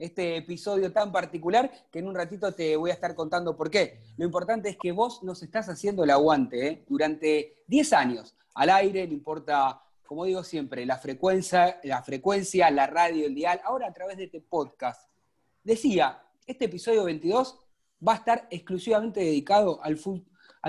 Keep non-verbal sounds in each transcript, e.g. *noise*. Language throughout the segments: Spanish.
Este episodio tan particular que en un ratito te voy a estar contando por qué. Lo importante es que vos nos estás haciendo el aguante ¿eh? durante 10 años al aire, no importa, como digo siempre, la frecuencia, la frecuencia, la radio, el dial, ahora a través de este podcast. Decía, este episodio 22 va a estar exclusivamente dedicado al,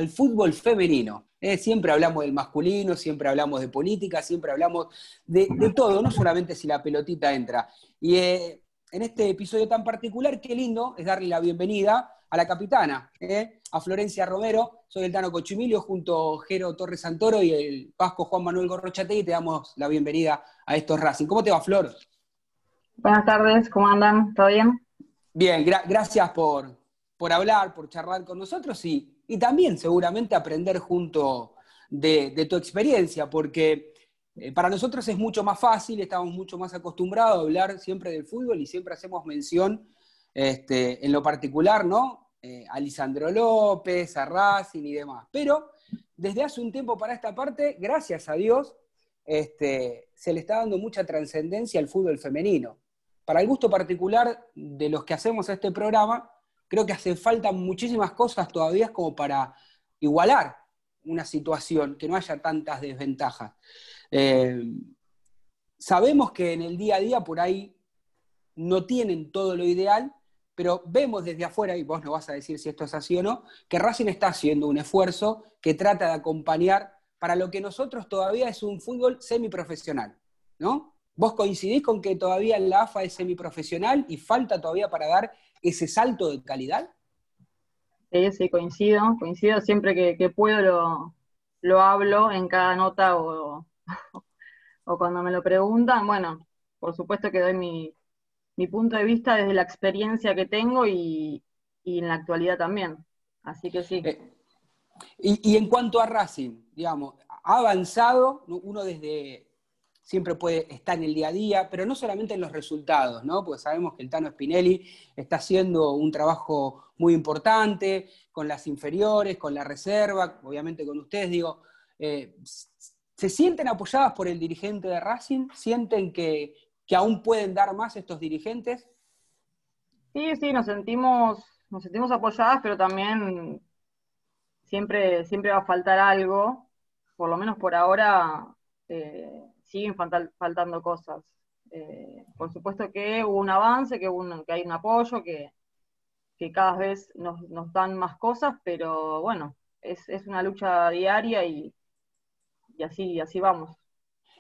fútbol femenino. Eh, siempre hablamos del masculino, siempre hablamos de política, siempre hablamos de, todo, no solamente si la pelotita entra. Y eh, en este episodio tan particular, qué lindo es darle la bienvenida a la capitana, eh, a Florencia Romero. Soy el Tano Cochimilio junto a Jero Torres Santoro y el Pasco Juan Manuel Gorrochate y te damos la bienvenida a estos Racing. ¿Cómo te va, Flor? Buenas tardes, ¿cómo andan? ¿Todo bien? Bien, gracias por, por hablar, por charlar con nosotros y y también seguramente aprender junto de, tu experiencia, porque eh, para nosotros es mucho más fácil, estamos mucho más acostumbrados a hablar siempre del fútbol y siempre hacemos mención este, en lo particular, ¿no? Eh, a Lisandro López, a Racing y demás. Pero desde hace un tiempo para esta parte, gracias a Dios, este, se le está dando mucha trascendencia al fútbol femenino. Para el gusto particular de los que hacemos este programa, creo que hace falta muchísimas cosas todavía como para igualar una situación, que no haya tantas desventajas. Eh, sabemos que en el día a día por ahí no tienen todo lo ideal, pero vemos desde afuera, y vos no vas a decir si esto es así o no, que Racing está haciendo un esfuerzo que trata de acompañar para lo que nosotros todavía es un fútbol semiprofesional, ¿no? ¿Vos coincidís con que todavía la AFA es semiprofesional y falta todavía para dar ese salto de calidad? Sí, sí, coincido, coincido siempre que, puedo lo, hablo en cada nota o, o, cuando me lo preguntan. Bueno, por supuesto que doy mi, punto de vista desde la experiencia que tengo y, en la actualidad también. Así que sí. Eh, y, en cuanto a Racing, digamos, ha avanzado uno desde siempre puede estar en el día a día, pero no solamente en los resultados, ¿no? Porque sabemos que el Tano Spinelli está haciendo un trabajo muy importante con las inferiores, con la reserva, obviamente con ustedes, digo, eh, ¿se sienten apoyadas por el dirigente de Racing? ¿Sienten que, que aún pueden dar más estos dirigentes? Sí, sí, nos sentimos, nos sentimos apoyadas, pero también siempre, siempre va a faltar algo, por lo menos por ahora eh, siguen faltando cosas. Eh, por supuesto que hubo un avance, que, que hay un apoyo, que, cada vez nos, dan más cosas, pero bueno, es, una lucha diaria y, así, así vamos.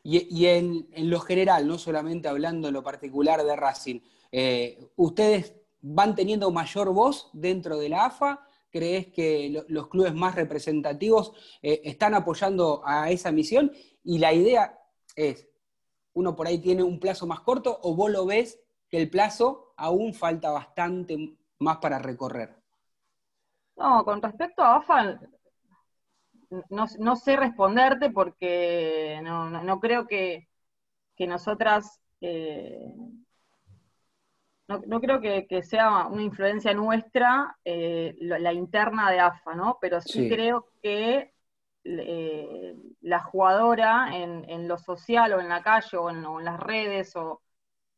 Y, en, lo general, no solamente hablando en lo particular de Racing, eh, ¿ustedes van teniendo mayor voz dentro de la AFA? ¿Crees que los clubes más representativos eh, están apoyando a esa misión? Y la idea es, uno por ahí tiene un plazo más corto o vos lo ves que el plazo aún falta bastante más para recorrer. No, con respecto a AFA, no, sé responderte porque no, creo que, nosotras, eh, no, creo que, sea una influencia nuestra eh, la, interna de AFA, ¿no? Pero sí. creo que eh, la jugadora en, lo social o en la calle o en, las redes o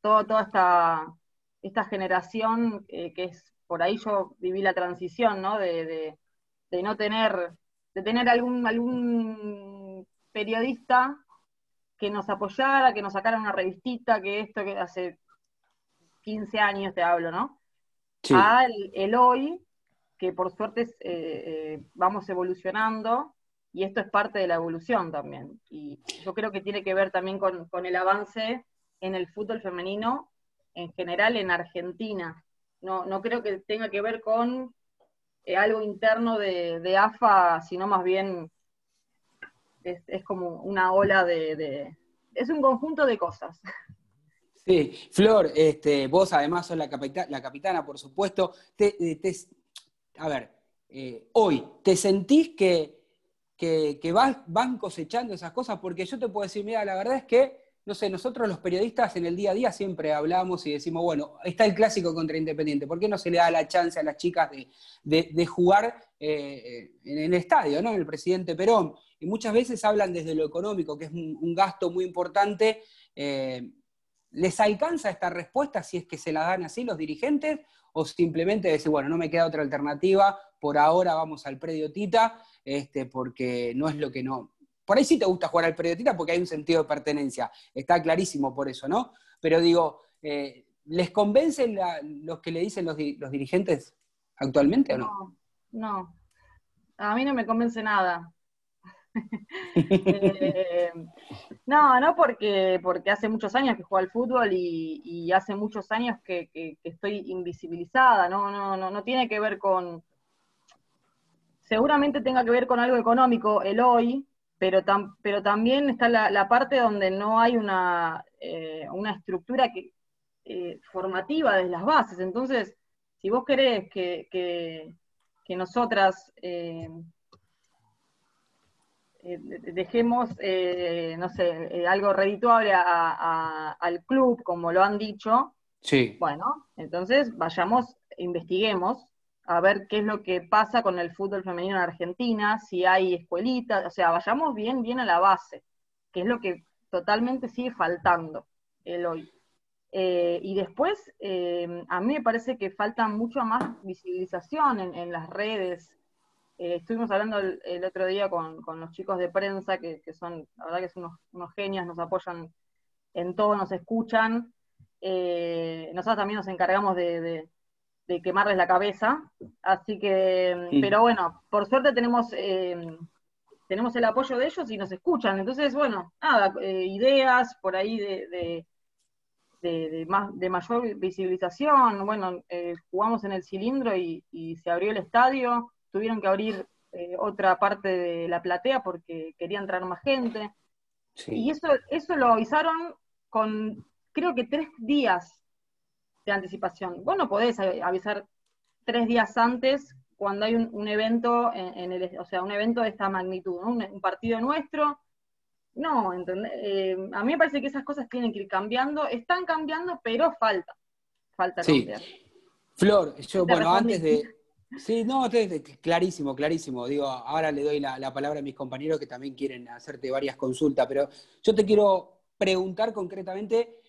toda esta, esta generación que es, por ahí yo viví la transición, ¿no? De, no tener, de tener algún, algún periodista que nos apoyara, que nos sacara una revistita, que esto que hace 15 años te hablo, ¿no? A el, hoy, que por suerte eh, vamos evolucionando y esto es parte de la evolución también. Y yo creo que tiene que ver también con, el avance en el fútbol femenino en general en Argentina. No, no creo que tenga que ver con eh, algo interno de, AFA, sino más bien es, como una ola de, Es un conjunto de cosas. Sí, Flor, este, vos además sos la, la capitana, por supuesto. Te, eh, a ver, eh, hoy, ¿te sentís que que, van cosechando esas cosas, porque yo te puedo decir, mira, la verdad es que, no sé, nosotros los periodistas en el día a día siempre hablamos y decimos, bueno, está el clásico contra Independiente, ¿por qué no se le da la chance a las chicas de, jugar eh, en el estadio, ¿no? En el presidente Perón. Y muchas veces hablan desde lo económico, que es un, gasto muy importante. Eh, ¿Les alcanza esta respuesta si es que se la dan así los dirigentes? ¿O simplemente decir, bueno, no me queda otra alternativa, por ahora vamos al predio Tita este, porque no es lo que no. Por ahí sí te gusta jugar al periodista porque hay un sentido de pertenencia, está clarísimo por eso, ¿no? Pero digo, eh, ¿les convencen los que le dicen los, dirigentes actualmente o no? No, a mí no me convence nada. *laughs* Eh, no, no porque, porque hace muchos años que juego al fútbol y, hace muchos años que, que, estoy invisibilizada, no, no, no, no tiene que ver con, seguramente tenga que ver con algo económico el hoy, pero, pero también está la, parte donde no hay una, eh, una estructura que, eh, formativa desde las bases. Entonces, si vos querés que, que, nosotras eh, dejemos, no sé, algo redituable al club, como lo han dicho, sí. bueno, entonces vayamos, investiguemos a ver qué es lo que pasa con el fútbol femenino en Argentina, si hay escuelitas, o sea, vayamos bien, bien a la base, que es lo que totalmente sigue faltando el hoy. Eh, y después, eh, a mí me parece que falta mucho más visibilización en, las redes. Eh, estuvimos hablando el, otro día con, los chicos de prensa, que, son, la verdad que son unos, genios, nos apoyan en todo, nos escuchan. nosotros también nos encargamos de quemarles la cabeza. Así que, pero bueno, por suerte tenemos, eh, tenemos el apoyo de ellos y nos escuchan. Entonces, bueno, nada, eh, ideas por ahí de, de, más, de mayor visibilización. Bueno, eh, jugamos en el cilindro y, se abrió el estadio. Tuvieron que abrir otra parte de la platea porque quería entrar más gente. Y eso, eso lo avisaron con, creo que tres días de anticipación. Vos no podés avisar tres días antes cuando hay un, evento en, el, o sea, un evento de esta magnitud, un, partido nuestro, no, eh, a mí me parece que esas cosas tienen que ir cambiando, están cambiando, pero falta, falta sí. Flor, yo, bueno, antes de... Sí, no, clarísimo, clarísimo. Digo, ahora le doy la, palabra a mis compañeros que también quieren hacerte varias consultas, pero yo te quiero preguntar concretamente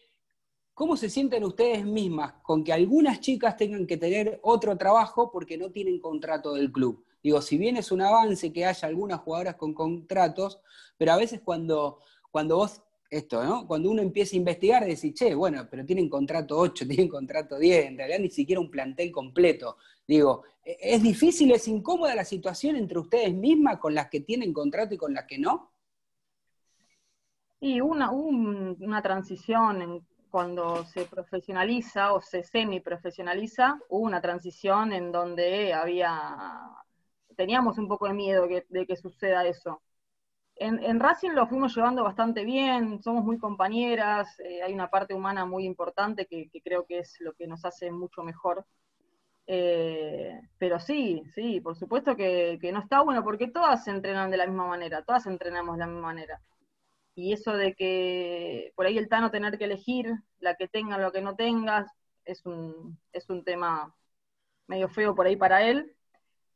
cómo se sienten ustedes mismas con que algunas chicas tengan que tener otro trabajo porque no tienen contrato del club. Digo, si bien es un avance que haya algunas jugadoras con contratos, pero a veces cuando, cuando vos, esto, ¿no? Cuando uno empieza a investigar, decís, che, bueno, pero tienen contrato 8, *laughs* tienen contrato 10, en realidad ni siquiera un plantel completo. Digo, ¿e-, ¿es difícil, es incómoda la situación entre ustedes mismas con las que tienen contrato y con las que no? Y una, una transición cuando se profesionaliza o se semi-profesionaliza, hubo una transición en donde había teníamos un poco de miedo de que suceda eso. En, Racing lo fuimos llevando bastante bien, somos muy compañeras, eh, hay una parte humana muy importante que, creo que es lo que nos hace mucho mejor. Eh, pero sí, sí, por supuesto que, no está bueno porque todas entrenan de la misma manera, todas entrenamos de la misma manera. Y eso de que por ahí el Tano tener que elegir la que tenga, lo que no tengas, es un, es un tema medio feo por ahí para él,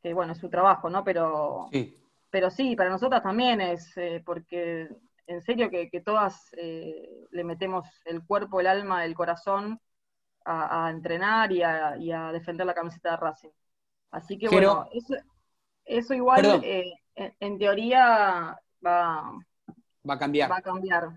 que bueno, es su trabajo, ¿no? Pero sí, pero sí para nosotras también es, eh, porque en serio que, todas eh, le metemos el cuerpo, el alma, el corazón a, entrenar y a, defender la camiseta de Racing. Así que bueno, eso, igual eh, en, teoría va, va a cambiar. Va a cambiar.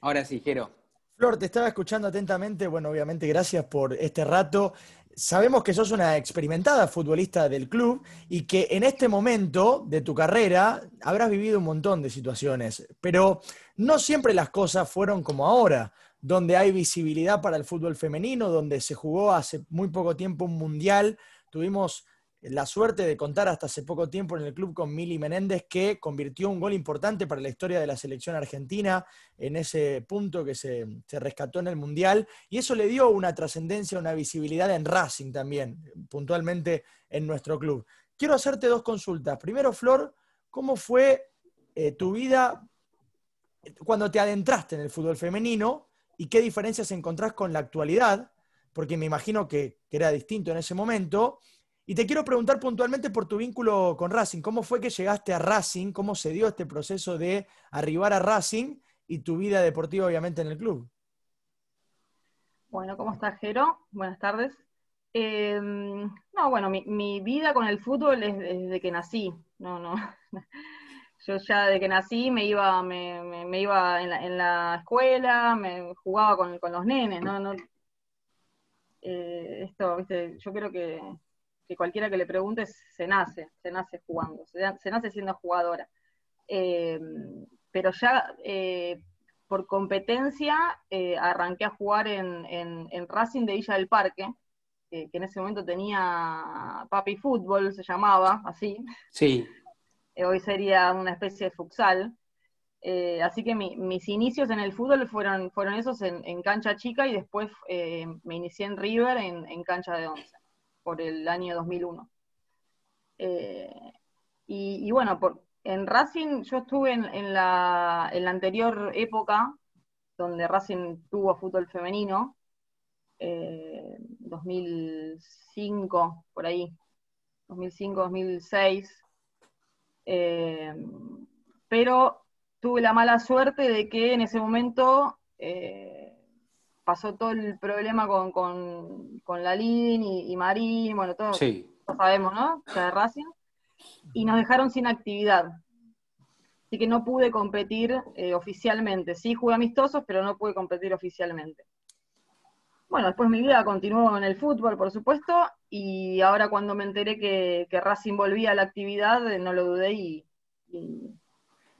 Ahora sí, Jero. Flor, te estaba escuchando atentamente. Bueno, obviamente, gracias por este rato sabemos que sos una experimentada futbolista del club y que en este momento de tu carrera habrás vivido un montón de situaciones, pero no siempre las cosas fueron como ahora, donde hay visibilidad para el fútbol femenino, donde se jugó hace muy poco tiempo un mundial, tuvimos la suerte de contar hasta hace poco tiempo en el club con Mili Menéndez, que convirtió un gol importante para la historia de la selección argentina en ese punto que se, rescató en el Mundial. Y eso le dio una trascendencia, una visibilidad en Racing también, puntualmente en nuestro club. Quiero hacerte dos consultas. Primero, Flor, ¿cómo fue eh, tu vida cuando te adentraste en el fútbol femenino y qué diferencias encontrás con la actualidad? Porque me imagino que, que era distinto en ese momento. Y te quiero preguntar puntualmente por tu vínculo con Racing. ¿Cómo fue que llegaste a Racing? ¿Cómo se dio este proceso de arribar a Racing y tu vida deportiva, obviamente, en el club? Bueno, ¿cómo estás, Jero? Buenas tardes. Em, no, bueno, mi, vida con el fútbol es desde que nací. No, no. *laughs* Yo ya desde que nací me iba, me, iba en la, escuela, me jugaba con, los nenes, ¿no? eh, esto, viste, yo creo que que cualquiera que le pregunte se nace, se nace jugando, se, nace siendo jugadora. Eh, pero ya eh, por competencia eh, arranqué a jugar en, Racing de Villa del Parque, que en ese momento tenía Papi Fútbol, se llamaba así. Sí. *laughs* hoy sería una especie de futsal. así que mis inicios en el fútbol fueron, fueron esos en, cancha chica y después me inicié en River en, cancha de once por el año 2001. Eh, y, bueno, en Racing yo estuve en, la, anterior época donde Racing tuvo fútbol femenino, 2005, eh, por ahí, 2005, 2006. Eh, pero tuve la mala suerte de que en ese momento pasó todo el problema con, con, la y, Marín, bueno, todo lo sabemos, ¿no? O sea, Racing, y nos dejaron sin actividad. Así que no pude competir eh, oficialmente. Sí jugué amistosos, pero no pude competir oficialmente. Bueno, después mi vida continuó en el fútbol, por supuesto, y ahora cuando me enteré que, que Racing volvía a la actividad, eh, no lo dudé y y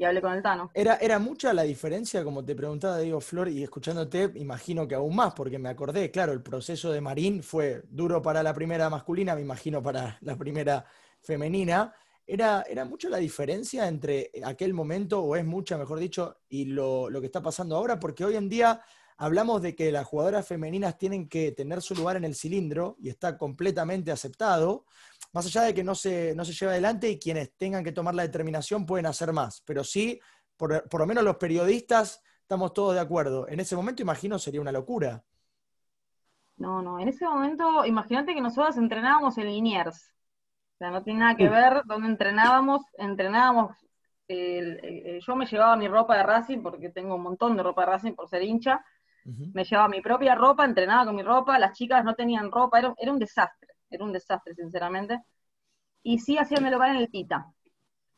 hablé con el Tano. Era, era mucha la diferencia, como te preguntaba Diego Flor, y escuchándote, imagino que aún más, porque me acordé, claro, el proceso de Marín fue duro para la primera masculina, me imagino para la primera femenina. Era, era mucho la diferencia entre aquel momento, o es mucha, mejor dicho, y lo, lo que está pasando ahora, porque hoy en día hablamos de que las jugadoras femeninas tienen que tener su lugar en el cilindro y está completamente aceptado, más allá de que no se, no se lleve adelante y quienes tengan que tomar la determinación pueden hacer más, pero sí por, por lo menos los periodistas estamos todos de acuerdo. En ese momento, imagino, sería una locura. No, no, en ese momento, imagínate que nosotros entrenábamos en Liniers. O sea, no tiene nada que ver dónde entrenábamos. Entrenábamos, yo me llevaba mi ropa de Racing porque tengo un montón de ropa de Racing por ser hincha. Me llevaba mi propia ropa, entrenaba con mi ropa, las chicas no tenían ropa, era, era un desastre, era un desastre, sinceramente. Y sí hacían el lugar en el Tita,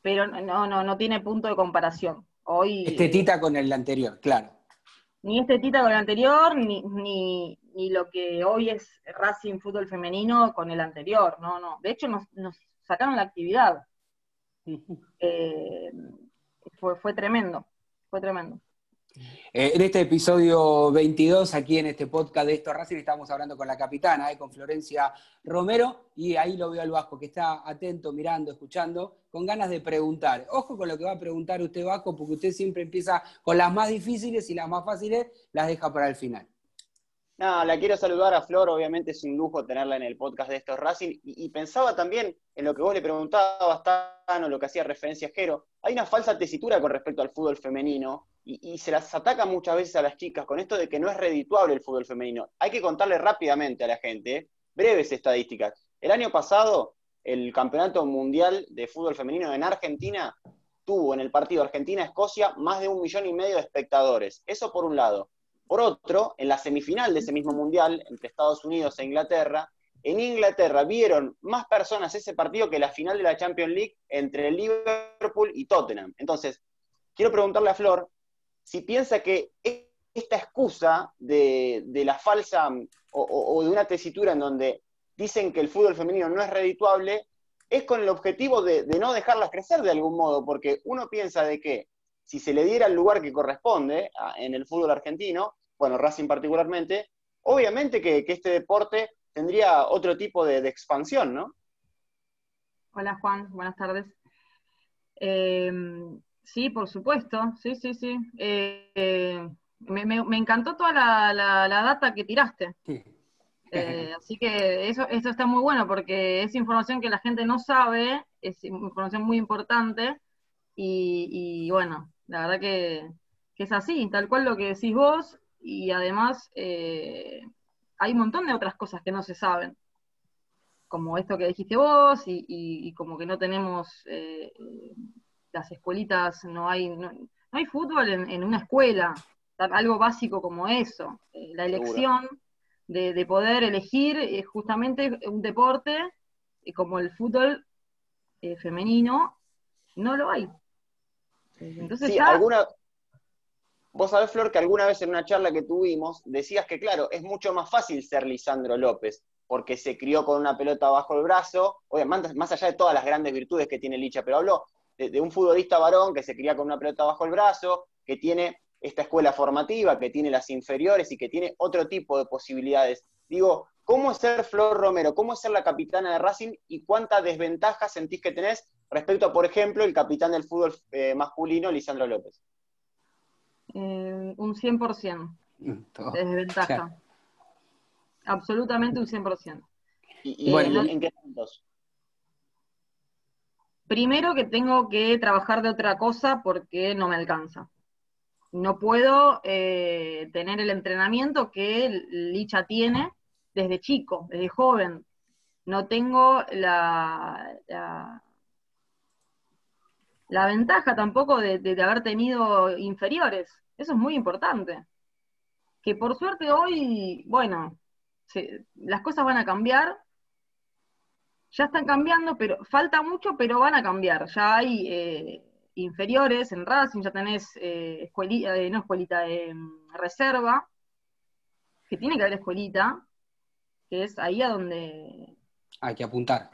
pero no, no, no tiene punto de comparación. Hoy, este Tita con el anterior, claro. Ni este Tita con el anterior, ni, ni, ni lo que hoy es Racing Fútbol Femenino con el anterior, no, no. De hecho, nos, nos sacaron la actividad. Eh, fue, fue tremendo, fue tremendo. Eh, en este episodio 22, aquí en este podcast de Esto Racing, estamos hablando con la capitana, eh, con Florencia Romero, y ahí lo veo al Vasco, que está atento, mirando, escuchando, con ganas de preguntar. Ojo con lo que va a preguntar usted, Vasco, porque usted siempre empieza con las más difíciles y las más fáciles las deja para el final. No, la quiero saludar a Flor, obviamente es un lujo tenerla en el podcast de Estos Racing, y, pensaba también en lo que vos le preguntabas, Tano, lo que hacía referencia a Jero, hay una falsa tesitura con respecto al fútbol femenino, y, se las ataca muchas veces a las chicas con esto de que no es redituable el fútbol femenino. Hay que contarle rápidamente a la gente, ¿eh? breves estadísticas. El año pasado, el Campeonato Mundial de Fútbol Femenino en Argentina tuvo en el partido Argentina-Escocia más de un millón y medio de espectadores. Eso por un lado. Por otro, en la semifinal de ese mismo mundial, entre Estados Unidos e Inglaterra, en Inglaterra vieron más personas ese partido que la final de la Champions League entre Liverpool y Tottenham. Entonces, quiero preguntarle a Flor si piensa que esta excusa de, la falsa o, de una tesitura en donde dicen que el fútbol femenino no es redituable, es con el objetivo de, de no dejarlas crecer de algún modo, porque uno piensa de que si se le diera el lugar que corresponde en el fútbol argentino, bueno, Racing particularmente, obviamente que, este deporte tendría otro tipo de, expansión, ¿no? Hola Juan, buenas tardes. Em, sí, por supuesto, sí, sí, sí. Eh, me, encantó toda la, data que tiraste. Eh, así que eso, eso está muy bueno porque es información que la gente no sabe, es información muy importante y bueno, la verdad que, es así, tal cual lo que decís vos, y además eh, hay un montón de otras cosas que no se saben, como esto que dijiste vos, y, como que no tenemos eh, las escuelitas, no hay, no, hay fútbol en, una escuela, algo básico como eso, eh, la elección de, poder elegir justamente un deporte como el fútbol femenino, no lo hay. Sí, alguna... Vos sabés, Flor, que alguna vez en una charla que tuvimos decías que, claro, es mucho más fácil ser Lisandro López, porque se crió con una pelota bajo el brazo, obviamente, más allá de todas las grandes virtudes que tiene Licha, pero habló de, un futbolista varón que se cría con una pelota bajo el brazo, que tiene esta escuela formativa, que tiene las inferiores y que tiene otro tipo de posibilidades. Digo, ¿cómo es ser Flor Romero? ¿Cómo es ser la capitana de Racing y cuántas desventajas sentís que tenés respecto a, por ejemplo, el capitán del fútbol eh, masculino, Lisandro López? Eh, un 100% de desventaja. Absolutamente un 100%. ¿Y, bueno, ¿en qué puntos? Primero que tengo que trabajar de otra cosa porque no me alcanza. No puedo eh, tener el entrenamiento que Licha tiene desde chico, desde joven. No tengo la, la ventaja tampoco de, haber tenido inferiores. Eso es muy importante. Que por suerte hoy, bueno, las cosas van a cambiar. Ya están cambiando, pero falta mucho, pero van a cambiar. Ya hay eh, inferiores en Racing, ya tenés eh, escuelita, eh, no escuelita, de reserva, que tiene que haber escuelita, que es ahí a donde... Hay que apuntar.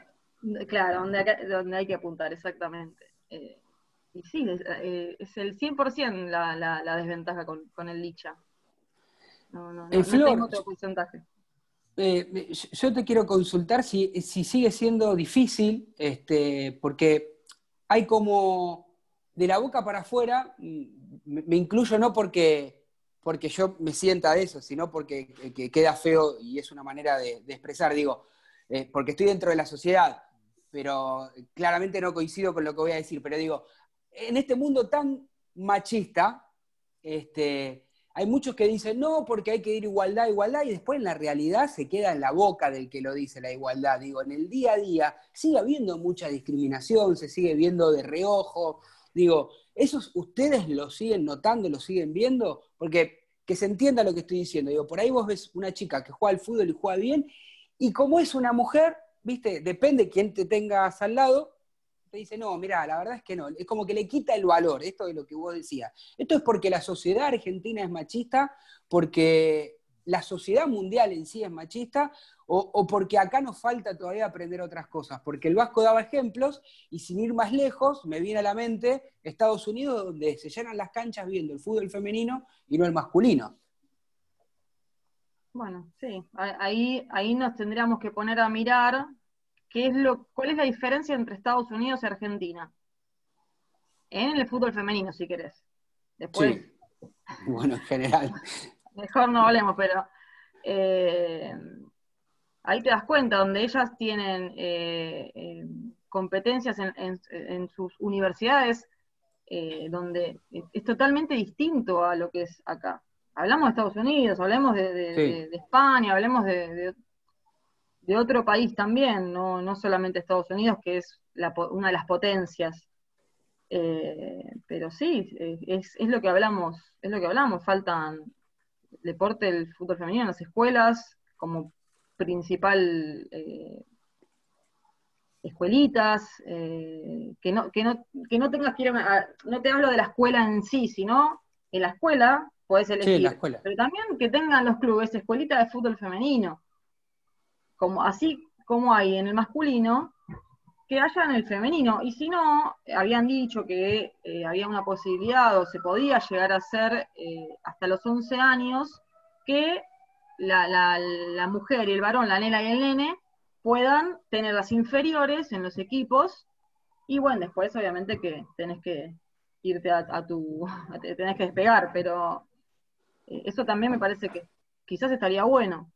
Claro, donde, donde hay que apuntar, exactamente. Eh, y sí, es, eh, el 100% la, la, la desventaja con, con, el Licha. No, no, no, tengo otro porcentaje. Eh, yo te quiero consultar si, si sigue siendo difícil, este, porque hay como de la boca para afuera, mm, me, incluyo no porque, porque yo me sienta de eso, sino porque queda feo y es una manera de, expresar, digo, eh, porque estoy dentro de la sociedad, pero claramente no coincido con lo que voy a decir, pero digo, en este mundo tan machista, este, hay muchos que dicen no, porque hay que ir igualdad, igualdad, y después en la realidad se queda en la boca del que lo dice la igualdad. Digo, en el día a día sigue habiendo mucha discriminación, se sigue viendo de reojo. Digo, ¿esos ustedes lo siguen notando, lo siguen viendo? Porque que se entienda lo que estoy diciendo. Digo, por ahí vos ves una chica que juega al fútbol y juega bien, y como es una mujer, viste, depende quién te tengas al lado, te dice, no, mira, la verdad es que no. Es como que le quita el valor, esto es lo que vos decías. Esto es porque la sociedad argentina es machista, porque la sociedad mundial en sí es machista, o, porque acá nos falta todavía aprender otras cosas. Porque el Vasco daba ejemplos, y sin ir más lejos, me viene a la mente Estados Unidos, donde se llenan las canchas viendo el fútbol femenino y no el masculino. Bueno, sí, ahí, ahí nos tendríamos que poner a mirar es lo, ¿cuál es la diferencia entre Estados Unidos y Argentina? En el fútbol femenino, si querés. Después, sí. Bueno, en general. *laughs* Mejor no hablemos, pero eh, ahí te das cuenta, donde ellas tienen eh, eh, competencias en, sus universidades, donde es totalmente distinto a lo que es acá. Hablamos de Estados Unidos, hablemos de, España, hablemos de, de otro país también, no, no solamente Estados Unidos, que es una de las potencias. Eh, pero sí, es, es, lo que hablamos, es lo que hablamos, faltan deporte del fútbol femenino en las escuelas como principal eh, escuelitas, eh, que, no, que, no, que no tengas que ir a, no te hablo de la escuela en sí, sino en la escuela puedes elegir, la escuela. pero también que tengan los clubes escuelitas de fútbol femenino, así como hay en el masculino, que haya en el femenino. Y si no, habían dicho que eh, había una posibilidad o se podía llegar a ser eh, hasta los 11 años que la, mujer y el varón, la nena y el nene, puedan tener las inferiores en los equipos. Y bueno, después obviamente que tenés que irte a, tu, *laughs* tenés que despegar, pero eh, eso también me parece que quizás estaría bueno.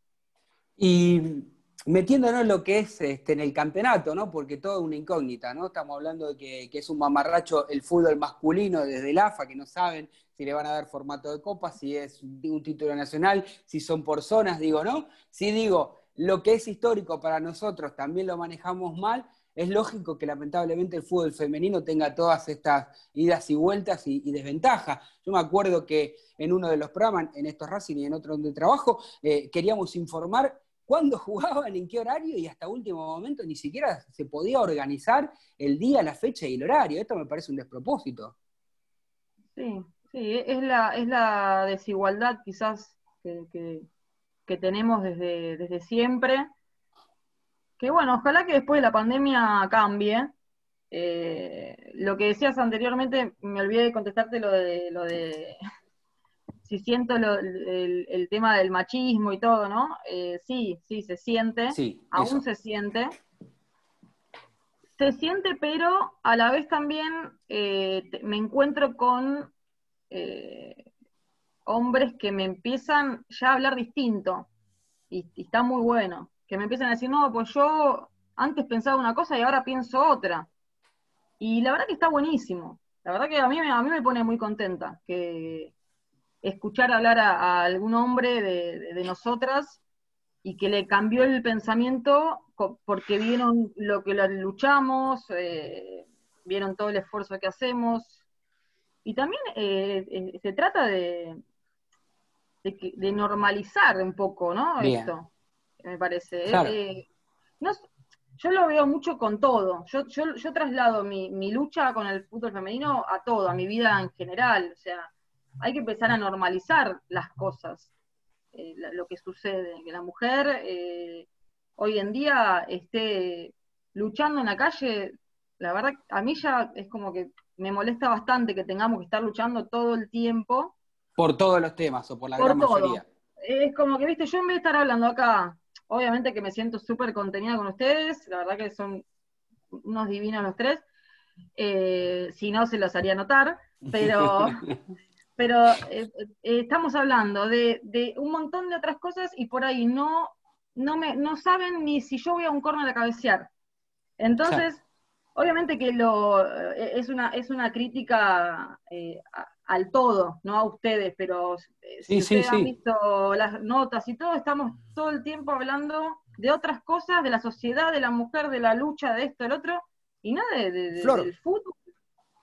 Y metiéndonos lo que es este, en el campeonato, ¿no? Porque todo es una incógnita, ¿no? Estamos hablando de que, es un mamarracho el fútbol masculino desde el AFA, que no saben si le van a dar formato de copa, si es un título nacional, si son por zonas, digo, ¿no? Si digo, lo que es histórico para nosotros también lo manejamos mal, es lógico que lamentablemente el fútbol femenino tenga todas estas idas y vueltas y, desventajas. Yo me acuerdo que en uno de los programas, en estos Racing y en otro donde trabajo, eh, queríamos informar cuándo *laughs* jugaban, en qué horario y hasta último momento ni siquiera se podía organizar el día, la fecha y el horario. Esto me parece un despropósito. Sí, sí, es la, es la desigualdad quizás que, tenemos desde, desde siempre. Que bueno, ojalá que después de la pandemia cambie. Eh, lo que decías anteriormente, me olvidé de contestarte lo de, lo de si siento el, tema del machismo y todo, ¿no? Eh, sí, sí, se siente, aún se siente. Se siente, pero a la vez también eh, me encuentro con eh, hombres que me empiezan ya a hablar distinto, y, y, está muy bueno, que me empiezan a decir, no, pues yo antes pensaba una cosa y ahora pienso otra. Y la verdad que está buenísimo. La verdad que a mí, a mí me pone muy contenta que, escuchar hablar a, algún hombre de, nosotras y que le cambió el pensamiento porque vieron lo que luchamos, eh, vieron todo el esfuerzo que hacemos. Y también eh, eh, se trata de, de, normalizar un poco, ¿no? Esto, me parece. yo lo veo mucho con todo. Yo, yo, yo traslado mi, mi, lucha con el fútbol femenino a todo, a mi vida en general. O sea, hay que empezar a normalizar las cosas, eh, lo que sucede, que la mujer eh, hoy en día esté luchando en la calle, la verdad, a mí ya es como que me molesta bastante que tengamos que estar luchando todo el tiempo. Por todos los temas o por la gran mayoría. Es como que, viste, yo en vez de estar hablando acá, obviamente que me siento súper contenida con ustedes, la verdad que son unos divinos los tres, eh, si no se los haría notar, pero *laughs* pero eh, eh, estamos hablando de, un montón de otras cosas y por ahí no, no, me, no saben ni si yo voy a un corner a cabecear. Entonces, Obviamente que lo, eh, es, una, es una crítica eh, al todo, no a ustedes, pero eh, si ustedes han visto las notas y todo, estamos todo el tiempo hablando de otras cosas, de la sociedad, de la mujer, de la lucha, de esto, del otro, y nada de, del fútbol.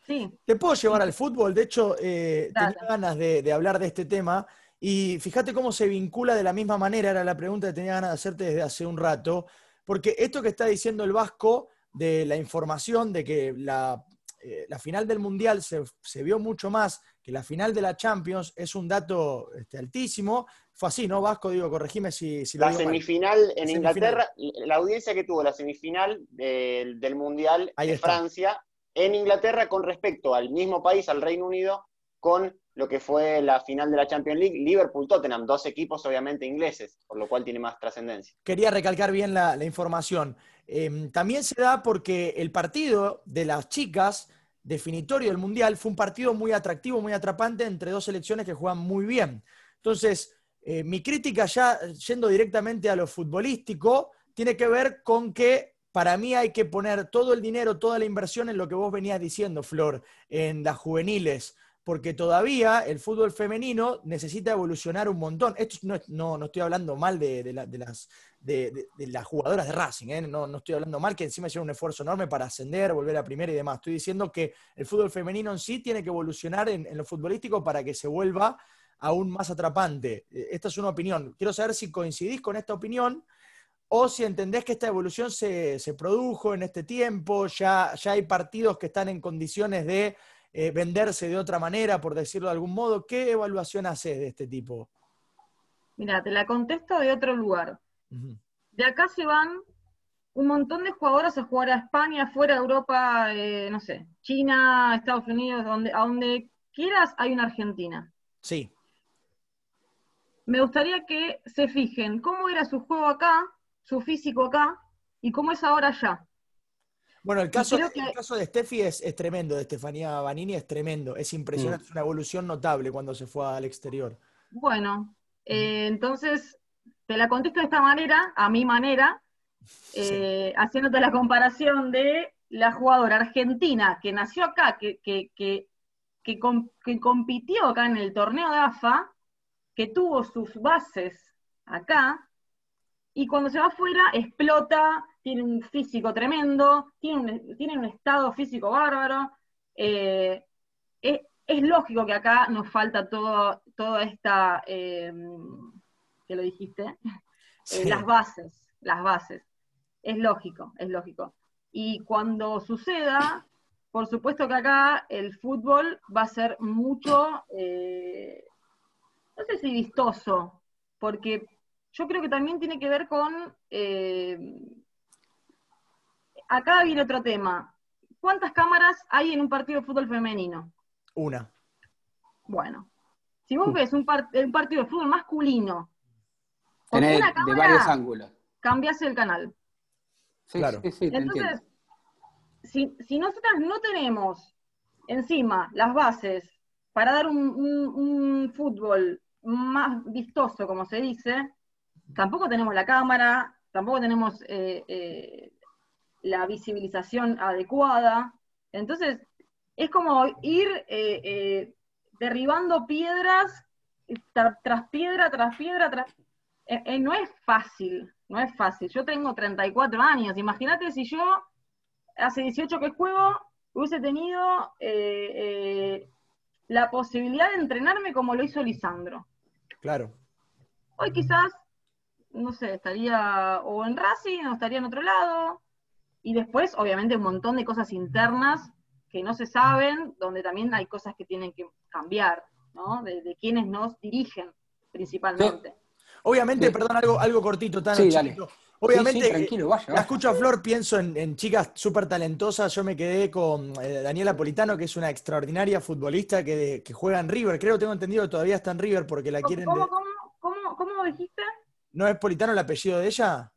Sí. Te puedo llevar al fútbol, de hecho, tenía ganas de, de hablar de este tema. Y fíjate cómo se vincula de la misma manera, era la pregunta que tenía ganas de hacerte desde hace un rato, porque esto que está diciendo el Vasco de la información de que la, eh, final del Mundial se, vio mucho más que la final de la Champions es un dato este, altísimo. Fue así, ¿no, Vasco? Digo, corregime si, si La semifinal en Inglaterra, la audiencia que tuvo la semifinal del, Mundial de Francia en Inglaterra con respecto al mismo país, al Reino Unido, con lo que fue la final de la Champions League, Liverpool-Tottenham, dos equipos obviamente ingleses, por lo cual tiene más trascendencia. Quería recalcar bien la, información. Em, también se da porque el partido de las chicas, definitorio del Mundial, fue un partido muy atractivo, muy atrapante entre dos selecciones que juegan muy bien. Entonces, eh, mi crítica ya yendo directamente a lo futbolístico, tiene que ver con que para mí hay que poner todo el dinero, toda la inversión en lo que vos venías diciendo, Flor, en las juveniles porque todavía el fútbol femenino necesita evolucionar un montón. Esto no, no, estoy hablando mal de, las, jugadoras de Racing, ¿eh? no, no, estoy hablando mal que encima hicieron un esfuerzo enorme para ascender, volver a primera y demás. Estoy diciendo que el fútbol femenino en sí tiene que evolucionar en, lo futbolístico para que se vuelva aún más atrapante. Eh, esta es una opinión. Quiero saber si coincidís con esta opinión o si entendés que esta evolución se, se produjo en este tiempo, ya, ya hay partidos que están en condiciones de eh, venderse de otra manera, por decirlo de algún modo. ¿Qué evaluación haces de este tipo? Mira, te la contesto de otro lugar. De acá se van un montón de jugadoras a jugar a España, fuera de Europa, eh, no sé, China, Estados Unidos, donde, a donde quieras hay una Argentina. Sí. Me gustaría que se fijen cómo era su juego acá, su físico acá, y cómo es ahora allá. Bueno, el caso, caso de Steffi es, tremendo, de Estefanía Banini es tremendo, es impresionante, mm. es una evolución notable cuando se fue al exterior. Bueno, eh, entonces te la contesto de esta manera, a mi manera, eh, haciéndote la comparación de la jugadora argentina que nació acá, que, que, que, que compitió acá en el torneo de AFA, que tuvo sus bases acá, y cuando se va afuera explota, tiene un físico tremendo, tiene un, tiene un estado físico bárbaro. Eh, es, lógico que acá nos falta todo, toda esta, eh, que lo dijiste, *laughs* eh, las bases, las bases. Es lógico, es lógico. Y cuando suceda, por supuesto que acá el fútbol va a ser mucho, no sé si vistoso, porque yo creo que también tiene que ver con acá viene otro tema. ¿Cuántas cámaras hay en un partido de fútbol femenino? Una. Bueno, si vos ves un, partido de fútbol masculino, con de varios ángulos. Cambias el canal. claro. Entonces, si, si nosotras no tenemos encima las bases para dar un, fútbol más vistoso, como se dice, tampoco tenemos la cámara, tampoco tenemos eh, eh, la visibilización adecuada. Entonces, es como ir eh, derribando piedras tras piedra, tras piedra, tras... No es fácil, no es fácil. Yo tengo 34 años, imagínate si yo hace 18 que juego hubiese tenido la posibilidad de entrenarme como lo hizo Lisandro. Claro. Hoy quizás, no sé, estaría o en Racing o estaría en otro lado, y después, obviamente, un montón de cosas internas que no se saben, donde también hay cosas que tienen que cambiar, ¿no? De, quienes nos dirigen, principalmente. Obviamente, perdón, algo, algo cortito, tan sí, Obviamente, tranquilo, vaya, la escucho a Flor, pienso en, chicas súper talentosas. Yo me quedé con eh, Daniela Politano, que es una extraordinaria futbolista que, juega en River. Creo, tengo entendido que todavía está en River porque la quieren. ¿Cómo, cómo, cómo, dijiste? ¿No es Politano el apellido de ella?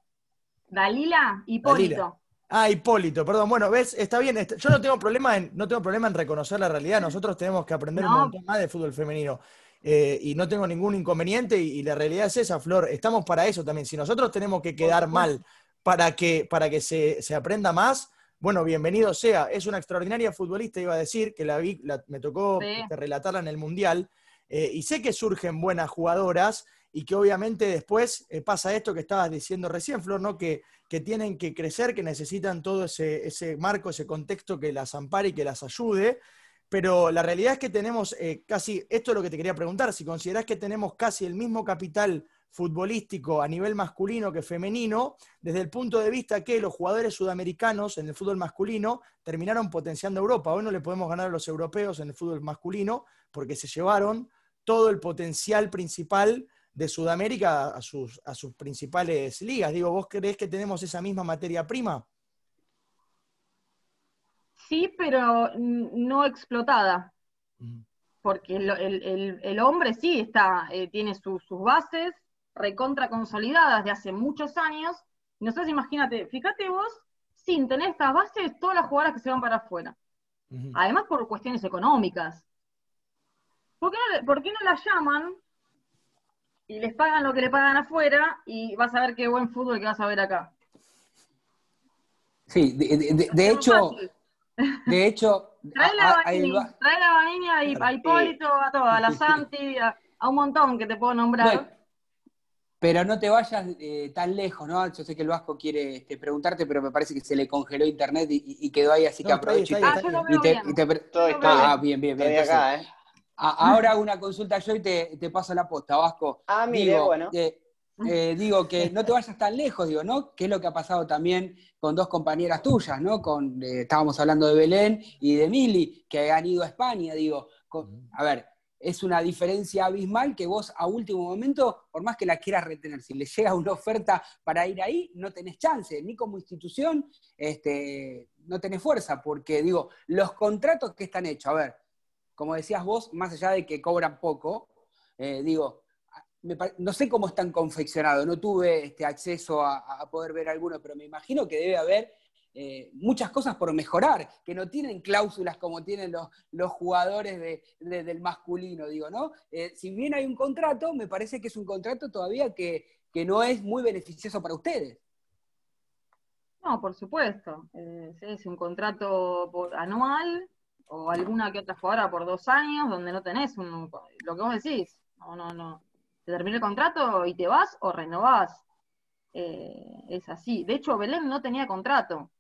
Dalila Hipólito. Ah, Hipólito, perdón. Bueno, ves, está bien. Yo no tengo problema en, no tengo problema en reconocer la realidad. Nosotros tenemos que aprender un montón más de fútbol femenino. Eh, y no tengo ningún inconveniente. Y, la realidad es esa, Flor. Estamos para eso también. Si nosotros tenemos que quedar mal para que, para que se, aprenda más, bueno, bienvenido sea. Es una extraordinaria futbolista, iba a decir, que la vi, me tocó este, relatarla en el Mundial. Eh, y sé que surgen buenas jugadoras y que obviamente después eh, pasa esto que estabas diciendo recién, Flor, ¿no? Que, que tienen que crecer, que necesitan todo ese, ese, marco, ese contexto que las ampare y que las ayude. Pero la realidad es que tenemos eh, casi, esto es lo que te quería preguntar, si considerás que tenemos casi el mismo capital futbolístico a nivel masculino que femenino, desde el punto de vista que los jugadores sudamericanos en el fútbol masculino terminaron potenciando Europa. Hoy no le podemos ganar a los europeos en el fútbol masculino porque se llevaron todo el potencial principal de Sudamérica a sus, a sus principales ligas. Digo, ¿vos creés que tenemos esa misma materia prima? Sí, pero no explotada. Porque el, hombre sí está, eh, tiene sus bases recontra consolidadas de hace muchos años. No sé, imagínate, fíjate vos, sin tener estas bases, todas las jugadoras que se van para afuera. Además por cuestiones económicas. ¿Por qué, no, ¿Por qué no las llaman y les pagan lo que le pagan afuera y vas a ver qué buen fútbol que vas a ver acá. Sí, de, hecho, de hecho... *laughs* Trae la vainilla, a, Hipólito, a todos, a la *laughs* Santi, a, un montón que te puedo nombrar. pero no te vayas eh, tan lejos, ¿no? Yo sé que el Vasco quiere este, preguntarte, pero me parece que se le congeló internet y, quedó ahí, así que aprovecho y te, Ah, bien, bien, bien. Acá, ¿eh? Ahora hago una consulta yo y te, paso la posta, Vasco. Ah, mire, digo, bueno. Eh, digo que no te vayas tan lejos, digo, ¿no? Que es lo que ha pasado también con dos compañeras tuyas, ¿no? Con, eh, estábamos hablando de Belén y de Mili, que han ido a España, digo. a ver, es una diferencia abismal que vos a último momento, por más que la quieras retener, si le llega una oferta para ir ahí, no tenés chance, ni como institución, este, no tenés fuerza, porque digo, los contratos que están hechos, a ver, como decías vos, más allá de que cobran poco, eh, digo, no sé cómo están confeccionados, no tuve este acceso a, poder ver alguno, pero me imagino que debe haber eh, muchas cosas por mejorar, que no tienen cláusulas como tienen los, jugadores del masculino, digo, ¿no? Eh, si bien hay un contrato, me parece que es un contrato todavía que, no es muy beneficioso para ustedes. No, por supuesto. es un contrato anual o alguna que otra jugadora por dos años donde no tenés un, lo que vos decís, no, no, no, te termina el contrato y te vas o renovás. Eh, es así. De hecho, Belén no tenía contrato.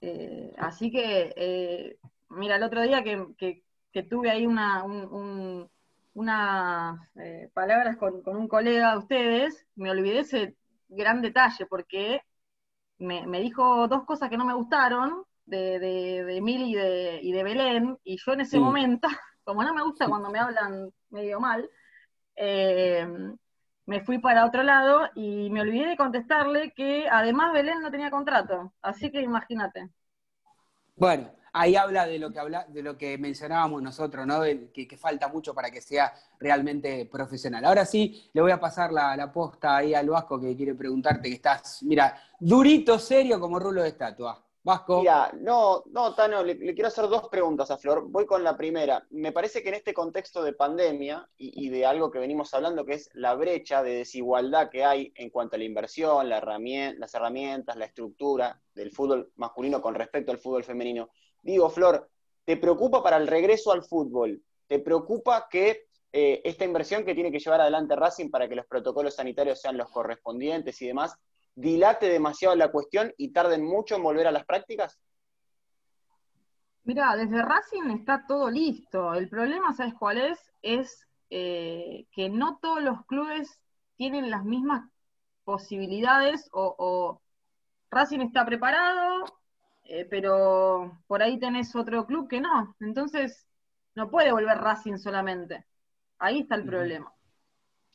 Eh, así que, eh, mira, el otro día que, tuve ahí una, unas palabras con, un colega de ustedes, me olvidé ese gran detalle porque me, me dijo dos cosas que no me gustaron de, de, de y de, y de Belén, y yo en ese momento, *laughs* como no me gusta cuando me hablan medio mal, eh, me fui para otro lado y me olvidé de contestarle que además Belén no tenía contrato, así que imagínate. Bueno, ahí habla de lo que habla, de lo que mencionábamos nosotros, ¿no? que, falta mucho para que sea realmente profesional. Ahora sí, le voy a pasar la, la posta ahí al Vasco que quiere preguntarte que estás, mira, durito, serio como rulo de estatua. Vasco. Mira, no, no, Tano, le, quiero hacer dos preguntas a Flor. Voy con la primera. Me parece que en este contexto de pandemia y, de algo que venimos hablando, que es la brecha de desigualdad que hay en cuanto a la inversión, las herramientas, la estructura del fútbol masculino con respecto al fútbol femenino. Digo, Flor, ¿te preocupa para el regreso al fútbol? ¿Te preocupa que eh, esta inversión que tiene que llevar adelante Racing para que los protocolos sanitarios sean los correspondientes y demás, dilate demasiado la cuestión y tarden mucho en volver a las prácticas? Mira, desde Racing está todo listo. El problema, ¿sabes cuál es? Es eh, que no todos los clubes tienen las mismas posibilidades o, Racing está preparado, eh, pero por ahí tenés otro club que no. Entonces, no puede volver Racing solamente. Ahí está el problema.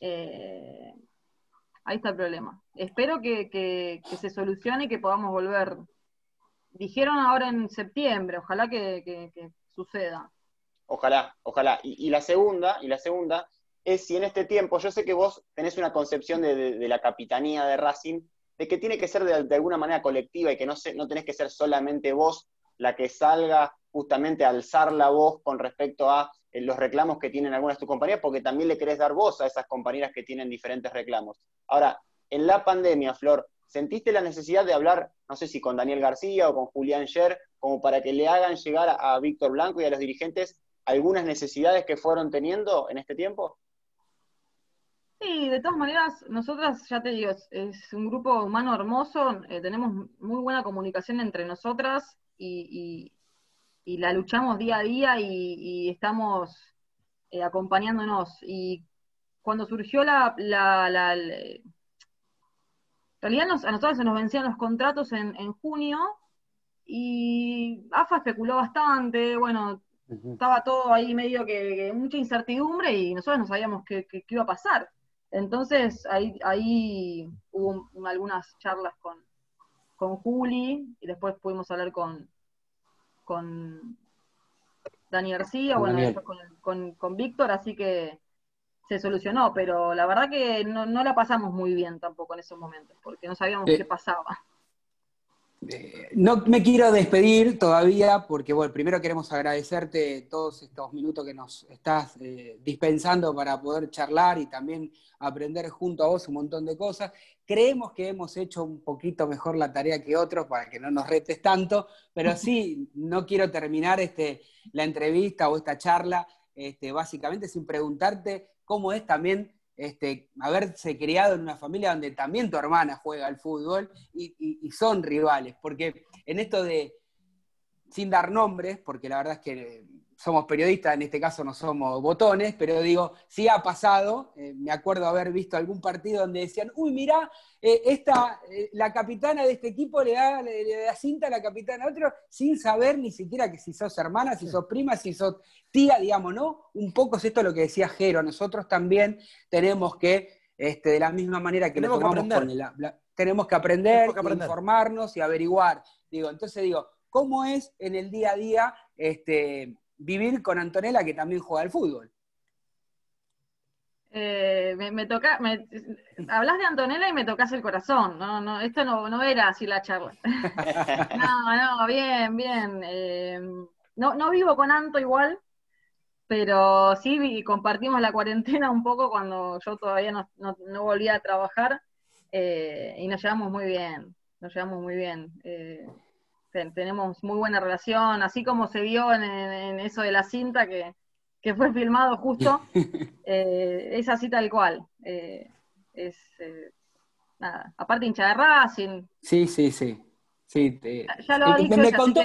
Eh, ahí está el problema. Espero que, se solucione y que podamos volver. Dijeron ahora en septiembre, ojalá que, suceda. Ojalá, ojalá. Y, la segunda, y la segunda es si en este tiempo, yo sé que vos tenés una concepción de, la capitanía de Racing, de que tiene que ser de, alguna manera colectiva y que no, no tenés que ser solamente vos la que salga justamente a alzar la voz con respecto a los reclamos que tienen algunas de tus compañeras, porque también le querés dar voz a esas compañeras que tienen diferentes reclamos. Ahora, en la pandemia, Flor, ¿Sentiste la necesidad de hablar, no sé si con Daniel García o con Julián Scher, como para que le hagan llegar a Víctor Blanco y a los dirigentes algunas necesidades que fueron teniendo en este tiempo? Sí, de todas maneras, nosotras, ya te digo, es, un grupo humano hermoso, eh, tenemos muy buena comunicación entre nosotras y, la luchamos día a día y, estamos eh, acompañándonos. Y cuando surgió la, la, en realidad a nosotros se nos vencían los contratos en, junio y AFA especuló bastante, bueno, estaba todo ahí medio que, mucha incertidumbre y nosotros no sabíamos qué iba a pasar. Entonces ahí, ahí hubo algunas charlas con, con Juli y después pudimos hablar con, con Dani García, bueno, después con, con, Víctor, así que se solucionó, pero la verdad que no, no, la pasamos muy bien tampoco en esos momentos, porque no sabíamos qué pasaba. Eh, no me quiero despedir todavía porque, bueno, primero queremos agradecerte todos estos minutos que nos estás eh, dispensando para poder charlar y también aprender junto a vos un montón de cosas. Creemos que hemos hecho un poquito mejor la tarea que otros para que no nos retes tanto, pero sí, no quiero terminar este, la entrevista o esta charla este, básicamente sin preguntarte cómo es también este, haberse criado en una familia donde también tu hermana juega al fútbol y, son rivales, porque en esto de, sin dar nombres, porque la verdad es que somos periodistas, en este caso no somos botones, pero digo, sí ha pasado, eh, me acuerdo haber visto algún partido donde decían, uy, mirá, eh, esta, eh, la capitana de este equipo le da, le, da cinta a la capitana a otro, sin saber ni siquiera que si sos hermana, si sos prima, si sos tía, digamos, ¿no? Un poco es esto lo que decía Jero, nosotros también tenemos que, este, de la misma manera que tenemos lo tomamos con tenemos que aprender, informarnos y averiguar. Digo, entonces digo, ¿cómo es en el día a día este, vivir con Antonella, que también juega al fútbol. Eh, me, toca, hablas de Antonella y me tocas el corazón, no, no, esto no, era así la charla. *laughs* no, no, bien, bien. Eh, no, no vivo con Anto igual, pero sí compartimos la cuarentena un poco cuando yo todavía no, no, volvía a trabajar eh, y nos llevamos muy bien, nos llevamos muy bien tenemos muy buena relación, así como se vio en, eso de la cinta que, fue filmado justo, *laughs* eh, es así tal cual. Eh, es, eh, nada, aparte hincha de Racing. Sí, sí, sí. Sí, ya lo dicho, me, contó,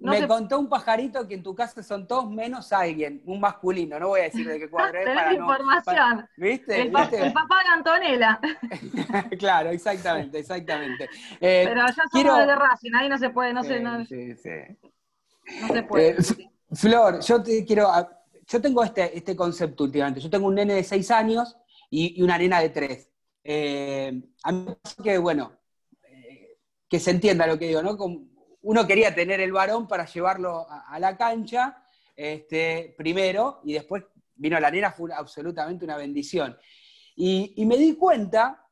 me contó, un pajarito que en tu casa son todos menos alguien, un masculino, no voy a decir de qué cuadro es. *laughs* Tenés información. ¿Viste? *laughs* El, papá de Antonella. *laughs* claro, exactamente, exactamente. Eh, Pero ya somos de Racing, ahí no se puede, no, se, no, sí, sí. no se puede. Eh, Flor, yo te quiero, yo tengo este, este concepto últimamente, yo tengo un nene de seis años y, y una nena de tres. Eh, a mí me que, bueno, que se entienda lo que digo, ¿no? uno quería tener el varón para llevarlo a, la cancha, este, primero, y después vino la nena, fue absolutamente una bendición. Y, me di cuenta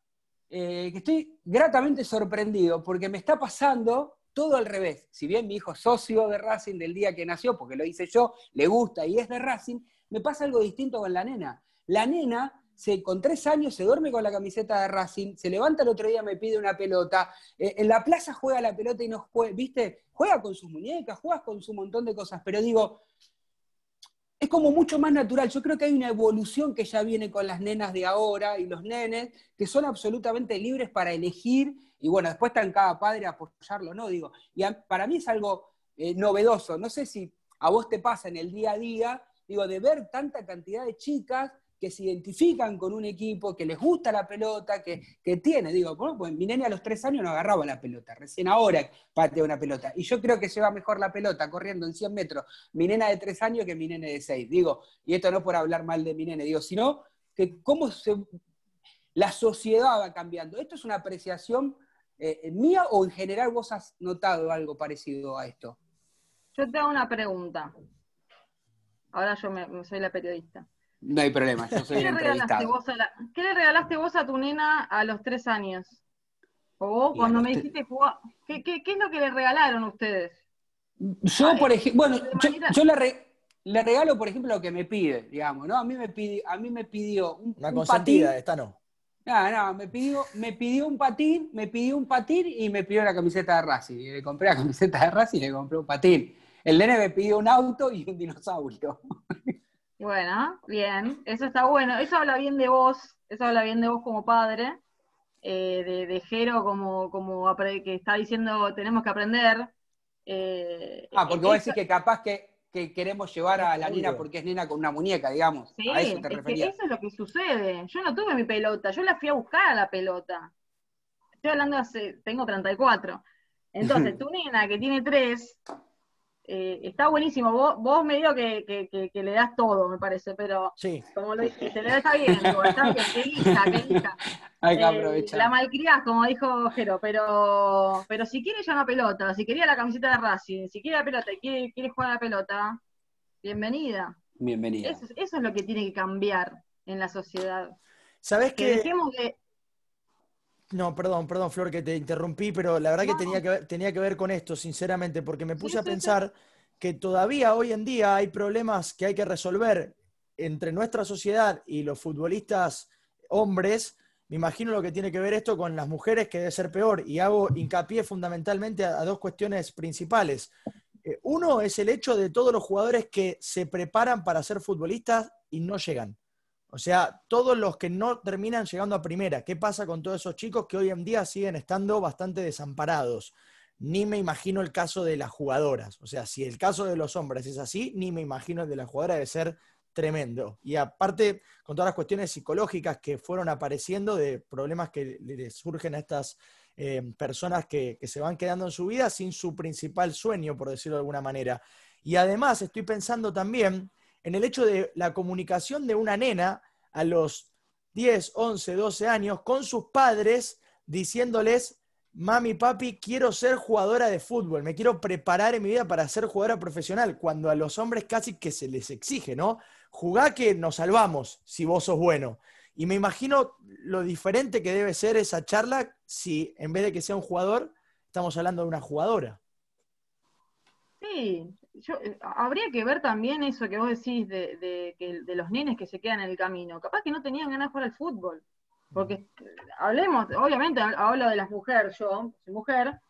eh, que estoy gratamente sorprendido porque me está pasando todo al revés. Si bien mi hijo es socio de Racing del día que nació, porque lo hice yo, le gusta y es de Racing, me pasa algo distinto con la nena. La nena con tres años se duerme con la camiseta de Racing, se levanta el otro día, me pide una pelota, eh, en la plaza juega la pelota y no juega, ¿viste? Juega con sus muñecas, juega con su montón de cosas, pero digo, es como mucho más natural. Yo creo que hay una evolución que ya viene con las nenas de ahora y los nenes, que son absolutamente libres para elegir, y bueno, después está en cada padre apoyarlo, ¿no? Digo, y para mí es algo eh, novedoso. No sé si a vos te pasa en el día a día, digo, de ver tanta cantidad de chicas que se identifican con un equipo, que les gusta la pelota, que, tiene. Digo, pues mi nene a los tres años no agarraba la pelota, recién ahora patea una pelota. Y yo creo que lleva mejor la pelota corriendo en 100 metros mi nena de tres años que mi nene de seis. Digo, y esto no por hablar mal de mi nene, digo, sino que cómo la sociedad va cambiando. ¿Esto es una apreciación eh, mía o en general vos has notado algo parecido a esto? Yo te hago una pregunta. Ahora yo soy la periodista. No hay problema, yo soy ¿Qué, le regalaste vos a ¿Qué le regalaste vos a tu nena a los tres años? O vos, cuando me dijiste jugar, ¿qué, ¿qué, es lo que le regalaron ustedes? Yo, por ejemplo, bueno, yo, le, regalo, por ejemplo, lo que me pide, digamos, ¿no? A mí me, pide, a mí me pidió un, Una consentida, esta no. No, no, me pidió, me pidió un patín, me pidió un patín y me pidió la camiseta de Racing. Y le compré la *laughs* camiseta de Racing y le compré un patín. El nene me pidió un auto y un dinosaurio. Bueno, bien, eso está bueno. Eso habla bien de vos, eso habla bien de vos como padre, eh, de, de Jero como, como que está diciendo tenemos que aprender. Eh, ah, porque vos decís que capaz que que queremos llevar a la nena porque es nena con una muñeca, digamos. Sí, a eso te es que eso es lo que sucede. Yo no tuve mi pelota, yo la fui a buscar a la pelota. Estoy hablando hace, tengo 34. Entonces, *laughs* tu nena que tiene 3, eh, está buenísimo. Vos, vos me digo que, que, le das todo, me parece, pero sí. como lo dijiste, le das está bien, está bien, que hija, que hija. Hay que eh, aprovechar. La malcriás, como dijo Jero, pero, pero si quiere ya una pelota, si quería la camiseta de Racing, si quiere la pelota y quiere, quiere jugar a la pelota, bienvenida. Bienvenida. Eso, eso, es lo que tiene que cambiar en la sociedad. ¿Sabes que dejemos de, no, perdón, perdón, Flor, que te interrumpí, pero la verdad que, tenía que ver, tenía que ver con esto, sinceramente, porque me puse a pensar que todavía hoy en día hay problemas que hay que resolver entre nuestra sociedad y los futbolistas hombres. Me imagino lo que tiene que ver esto con las mujeres, que debe ser peor, y hago hincapié fundamentalmente a, dos cuestiones principales. Eh, uno es el hecho de todos los jugadores que se preparan para ser futbolistas y no llegan. O sea, todos los que no terminan llegando a primera. ¿Qué pasa con todos esos chicos que hoy en día siguen estando bastante desamparados? Ni me imagino el caso de las jugadoras. O sea, si el caso de los hombres es así, ni me imagino el de las jugadoras de ser tremendo. Y aparte, con todas las cuestiones psicológicas que fueron apareciendo, de problemas que les surgen a estas eh, personas que, que se van quedando en su vida sin su principal sueño, por decirlo de alguna manera. Y además estoy pensando también en el hecho de la comunicación de una nena a los 10, 11, 12 años con sus padres diciéndoles, mami, papi, quiero ser jugadora de fútbol, me quiero preparar en mi vida para ser jugadora profesional, cuando a los hombres casi que se les exige, ¿no? Jugá que nos salvamos si vos sos bueno. Y me imagino lo diferente que debe ser esa charla si en vez de que sea un jugador, estamos hablando de una jugadora. Sí, yo, eh, habría que ver también eso que vos decís de, de, de, los nenes que se quedan en el camino. Capaz que no tenían ganas de jugar al fútbol. Porque eh, hablemos, obviamente hablo de las mujeres, yo soy mujer,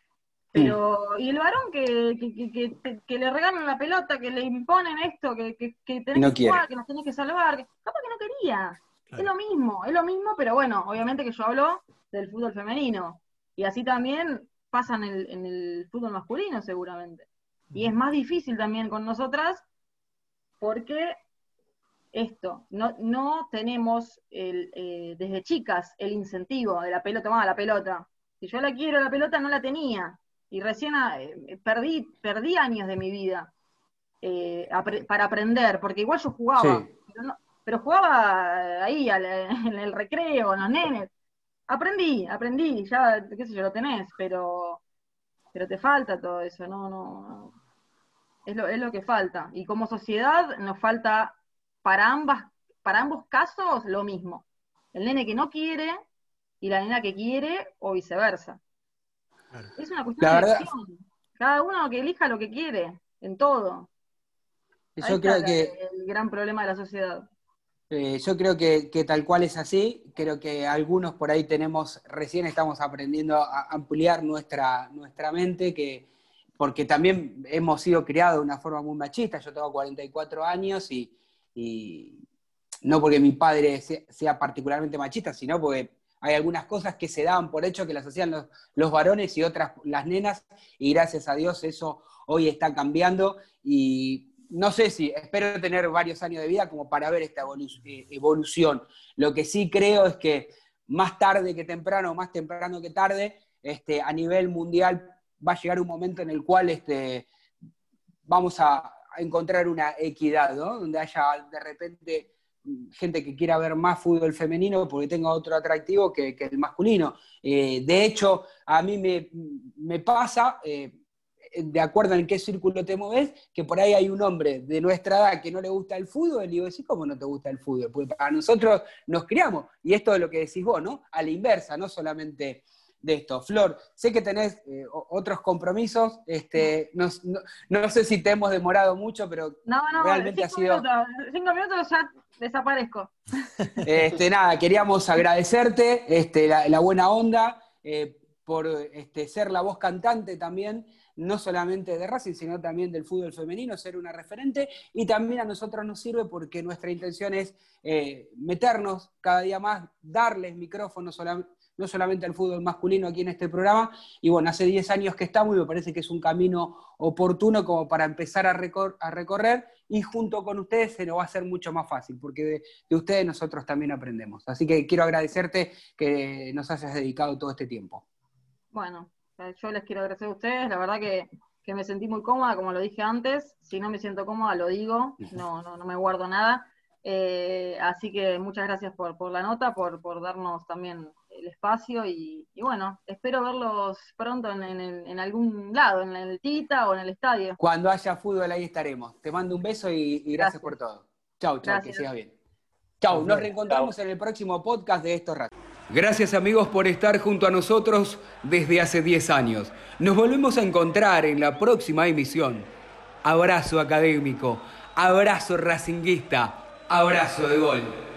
pero, y el varón que, que, que, le regalan la pelota, que le imponen esto, que, que, que tenés que jugar, que nos tenés que salvar, capaz que no quería. Es lo mismo, es lo mismo, pero bueno, obviamente que yo hablo del fútbol femenino. Y así también pasa en el, en el fútbol masculino, seguramente. Y es más difícil también con nosotras porque esto, no, no tenemos el, eh, desde chicas el incentivo de la pelota, tomada la pelota. Si yo la quiero, la pelota no la tenía. Y recién eh, perdí, perdí años de mi vida eh, para aprender, porque igual yo jugaba, pero, jugaba ahí *laughs* en el recreo, en los nenes. Aprendí, aprendí, ya, qué sé yo, lo tenés, pero, pero te falta todo eso, no, no, es lo, es lo que falta. Y como sociedad nos falta para, ambas, para ambos casos lo mismo. El nene que no quiere y la nena que quiere o viceversa. Es una cuestión de elección. Cada uno que elija lo que quiere, en todo. Yo creo que el gran problema de la sociedad. Eh, yo creo que, que, tal cual es así. Creo que algunos por ahí tenemos, recién estamos aprendiendo a ampliar nuestra, nuestra mente, que, porque también hemos sido criados de una forma muy machista. Yo tengo 44 años y, no porque mi padre sea, particularmente machista, sino porque hay algunas cosas que se daban por hecho que las hacían los, varones y otras las nenas, y gracias a Dios eso hoy está cambiando y no sé si, espero tener varios años de vida como para ver esta eh, evolución. Lo que sí creo es que más tarde que temprano, más temprano que tarde, este, a nivel mundial va a llegar un momento en el cual este, vamos a, encontrar una equidad, ¿no? Donde haya de repente gente que quiera ver más fútbol femenino porque tenga otro atractivo que, el masculino. Eh, de hecho, a mí me, pasa, eh, de acuerdo en qué círculo te mueves, que por ahí hay un hombre de nuestra edad que no le gusta el fútbol, y digo, decís, ¿cómo no te gusta el fútbol? Porque para nosotros nos criamos, y esto es lo que decís vos, ¿no? A la inversa, no solamente de esto. Flor, sé que tenés eh, otros compromisos, este, no, sé si te hemos demorado mucho, pero no, no, realmente ha sido... Minutos, cinco minutos ya desaparezco. *laughs* *laughs* Este, nada, queríamos agradecerte este, la, buena onda, eh, por este, ser la voz cantante también no solamente de Racing, sino también del fútbol femenino, ser una referente, y también a nosotros nos sirve porque nuestra intención es eh, meternos cada día más, darles micrófonos no solamente al fútbol masculino aquí en este programa, y bueno, hace 10 años que estamos y me parece que es un camino oportuno como para empezar a, recorrer, y junto con ustedes se nos va a hacer mucho más fácil, porque de, de ustedes nosotros también aprendemos. Así que quiero agradecerte que nos hayas dedicado todo este tiempo. Bueno, yo les quiero agradecer a ustedes, la verdad que, me sentí muy cómoda, como lo dije antes, si no me siento cómoda lo digo, no, no, no me guardo nada. Eh, así que muchas gracias por, la nota, por, darnos también el espacio y, bueno, espero verlos pronto en, algún lado, en el Tita o en el estadio. Cuando haya fútbol ahí estaremos. Te mando un beso y, gracias, por todo. Chau, chau, que sigas bien. Chau, nos reencontramos en el próximo podcast de estos ratos. Gracias amigos por estar junto a nosotros desde hace 10 años. Nos volvemos a encontrar en la próxima emisión. Abrazo académico, abrazo racinguista, abrazo de gol.